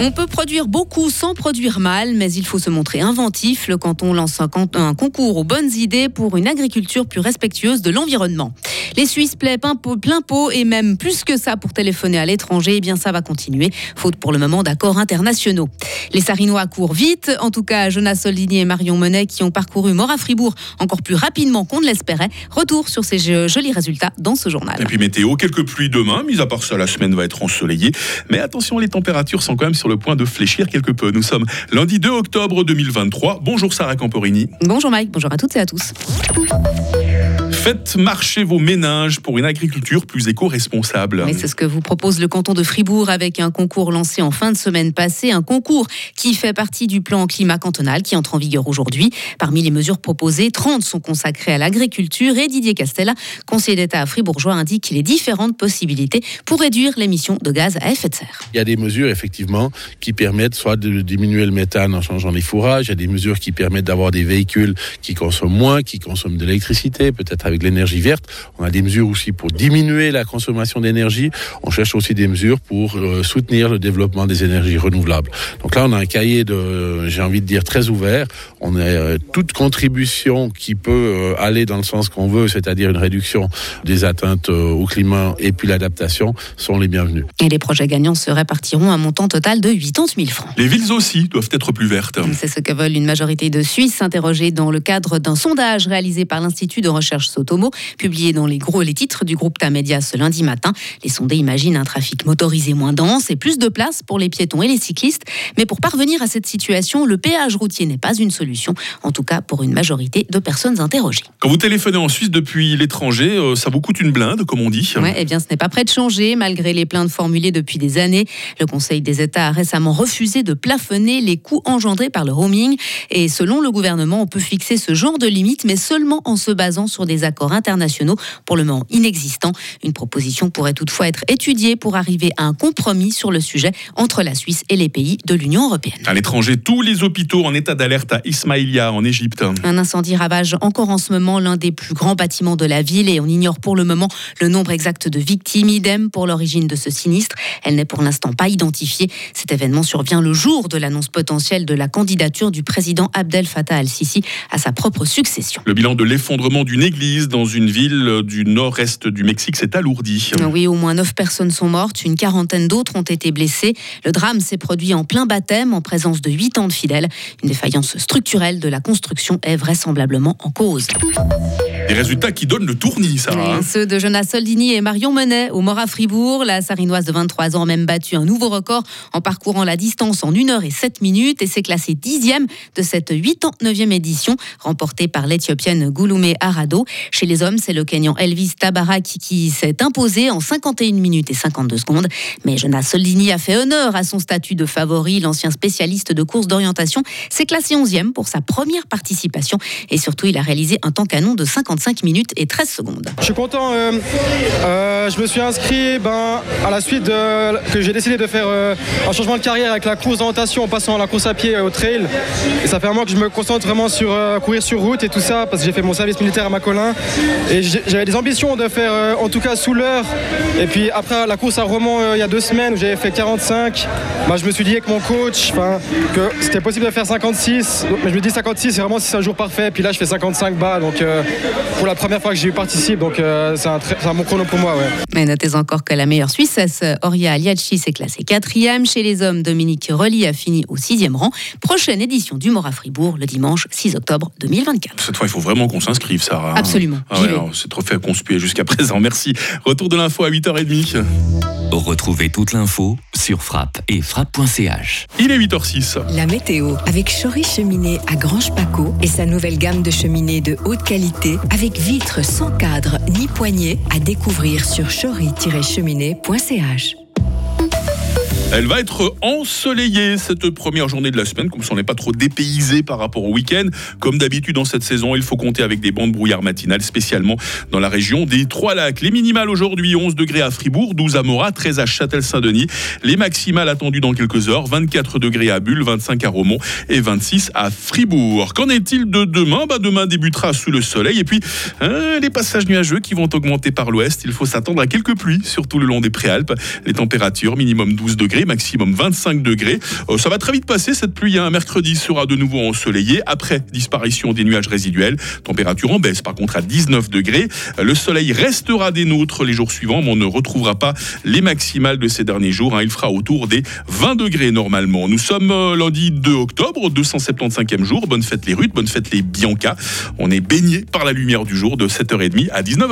On peut produire beaucoup sans produire mal, mais il faut se montrer inventif. Le canton lance un concours aux bonnes idées pour une agriculture plus respectueuse de l'environnement. Les Suisses plaient plein pot et même plus que ça pour téléphoner à l'étranger. Eh bien, ça va continuer, faute pour le moment d'accords internationaux. Les Sarinois courent vite. En tout cas, Jonas Soldini et Marion Monet, qui ont parcouru Mort à Fribourg encore plus rapidement qu'on ne l'espérait. Retour sur ces jolis résultats dans ce journal. Et puis météo, quelques pluies demain. Mis à part ça, la semaine va être ensoleillée. Mais attention, les températures sont quand même sur le point de fléchir quelque peu. Nous sommes lundi 2 octobre 2023. Bonjour Sarah Camporini. Bonjour Mike, bonjour à toutes et à tous. Faites marcher vos ménages pour une agriculture plus éco-responsable. c'est ce que vous propose le canton de Fribourg avec un concours lancé en fin de semaine passée. Un concours qui fait partie du plan climat cantonal qui entre en vigueur aujourd'hui. Parmi les mesures proposées, 30 sont consacrées à l'agriculture et Didier Castella, conseiller d'État à Fribourgeois, indique les différentes possibilités pour réduire l'émission de gaz à effet de serre. Il y a des mesures effectivement qui permettent soit de diminuer le méthane en changeant les fourrages, il y a des mesures qui permettent d'avoir des véhicules qui consomment moins, qui consomment de l'électricité, peut-être avec l'énergie verte. On a des mesures aussi pour diminuer la consommation d'énergie. On cherche aussi des mesures pour euh, soutenir le développement des énergies renouvelables. Donc là, on a un cahier de, j'ai envie de dire, très ouvert. On a euh, toute contribution qui peut euh, aller dans le sens qu'on veut, c'est-à-dire une réduction des atteintes au climat et puis l'adaptation, sont les bienvenus. Et les projets gagnants se répartiront un montant total de 80 000 francs. Les villes aussi doivent être plus vertes. C'est ce que veulent une majorité de Suisses interrogés dans le cadre d'un sondage réalisé par l'Institut de recherche Publié dans les gros les titres du groupe Tamedia ce lundi matin. Les sondés imaginent un trafic motorisé moins dense et plus de place pour les piétons et les cyclistes. Mais pour parvenir à cette situation, le péage routier n'est pas une solution, en tout cas pour une majorité de personnes interrogées. Quand vous téléphonez en Suisse depuis l'étranger, euh, ça vous coûte une blinde, comme on dit Oui, eh bien ce n'est pas prêt de changer, malgré les plaintes formulées depuis des années. Le Conseil des États a récemment refusé de plafonner les coûts engendrés par le roaming. Et selon le gouvernement, on peut fixer ce genre de limite, mais seulement en se basant sur des accords internationaux pour le moment inexistants. Une proposition pourrait toutefois être étudiée pour arriver à un compromis sur le sujet entre la Suisse et les pays de l'Union européenne. À l'étranger, tous les hôpitaux en état d'alerte à Ismaïlia, en Égypte. Un incendie ravage encore en ce moment l'un des plus grands bâtiments de la ville et on ignore pour le moment le nombre exact de victimes. Idem pour l'origine de ce sinistre. Elle n'est pour l'instant pas identifiée. Cet événement survient le jour de l'annonce potentielle de la candidature du président Abdel Fattah al-Sisi à sa propre succession. Le bilan de l'effondrement d'une église dans une ville du nord-est du Mexique s'est alourdi. Oui, au moins 9 personnes sont mortes, une quarantaine d'autres ont été blessées. Le drame s'est produit en plein baptême en présence de 8 ans de fidèles. Une défaillance structurelle de la construction est vraisemblablement en cause. Des résultats qui donnent le tournis, ça. Hein. Ceux de Jonas Soldini et Marion Menet au Mort à Fribourg. La Sarinoise de 23 ans a même battu un nouveau record en parcourant la distance en 1 heure et 7 minutes et s'est classée dixième de cette 89e édition remportée par l'Éthiopienne Gouloumé Arado. Chez les hommes, c'est le Kenyan Elvis Tabarak qui s'est imposé en 51 minutes et 52 secondes. Mais Jonas Soldini a fait honneur à son statut de favori. L'ancien spécialiste de course d'orientation s'est classé 11e pour sa première participation et surtout il a réalisé un temps canon de 50 5 minutes et 13 secondes. Je suis content. Euh, euh, je me suis inscrit ben, à la suite que j'ai décidé de faire euh, un changement de carrière avec la course d'orientation en passant à la course à pied au trail. Et ça fait un mois que je me concentre vraiment sur courir sur route et tout ça parce que j'ai fait mon service militaire à Macolin. Et j'avais des ambitions de faire en tout cas sous l'heure. Et puis après la course à Romont il y a deux semaines où j'avais fait 45, bah, je me suis dit avec mon coach que c'était possible de faire 56. Mais je me dis 56 c'est vraiment si c'est un jour parfait. Puis là je fais 55 bas donc pour la première fois que j'y participe, donc euh, c'est un, un, bon chrono pour moi. Ouais. Mais notez encore que la meilleure Suissesse, Oria Aliachi, s'est classée quatrième. Chez les hommes, Dominique Relly a fini au sixième rang. Prochaine édition du Mora Fribourg, le dimanche 6 octobre 2024. Cette fois, il faut vraiment qu'on s'inscrive, Sarah. Absolument. Ah c'est trop fait conspuer jusqu'à présent. Merci. Retour de l'info à 8h30. Retrouvez toute l'info sur frappe et frappe.ch. Il est 8h06. La météo avec Chory Cheminée à Grange Paco et sa nouvelle gamme de cheminées de haute qualité avec vitres sans cadre ni poignée à découvrir sur chory-cheminée.ch. Elle va être ensoleillée cette première journée de la semaine, comme si on n'est pas trop dépaysé par rapport au week-end. Comme d'habitude dans cette saison, il faut compter avec des bandes brouillard matinales, spécialement dans la région des Trois-Lacs. Les minimales aujourd'hui, 11 degrés à Fribourg, 12 à Morat, 13 à Châtel-Saint-Denis. Les maximales attendues dans quelques heures, 24 degrés à Bulle, 25 à Romont et 26 à Fribourg. Qu'en est-il de demain? Bah Demain débutera sous le soleil et puis hein, les passages nuageux qui vont augmenter par l'ouest. Il faut s'attendre à quelques pluies, surtout le long des Préalpes. Les températures minimum 12 degrés maximum 25 degrés. Euh, ça va très vite passer cette pluie. Un mercredi sera de nouveau ensoleillé après disparition des nuages résiduels. Température en baisse par contre à 19 degrés. Le soleil restera des nôtres les jours suivants, mais on ne retrouvera pas les maximales de ces derniers jours. Hein. Il fera autour des 20 degrés normalement. Nous sommes euh, lundi 2 octobre, 275e jour. Bonne fête les Ruth, bonne fête les Bianca. On est baigné par la lumière du jour de 7h30 à 19h.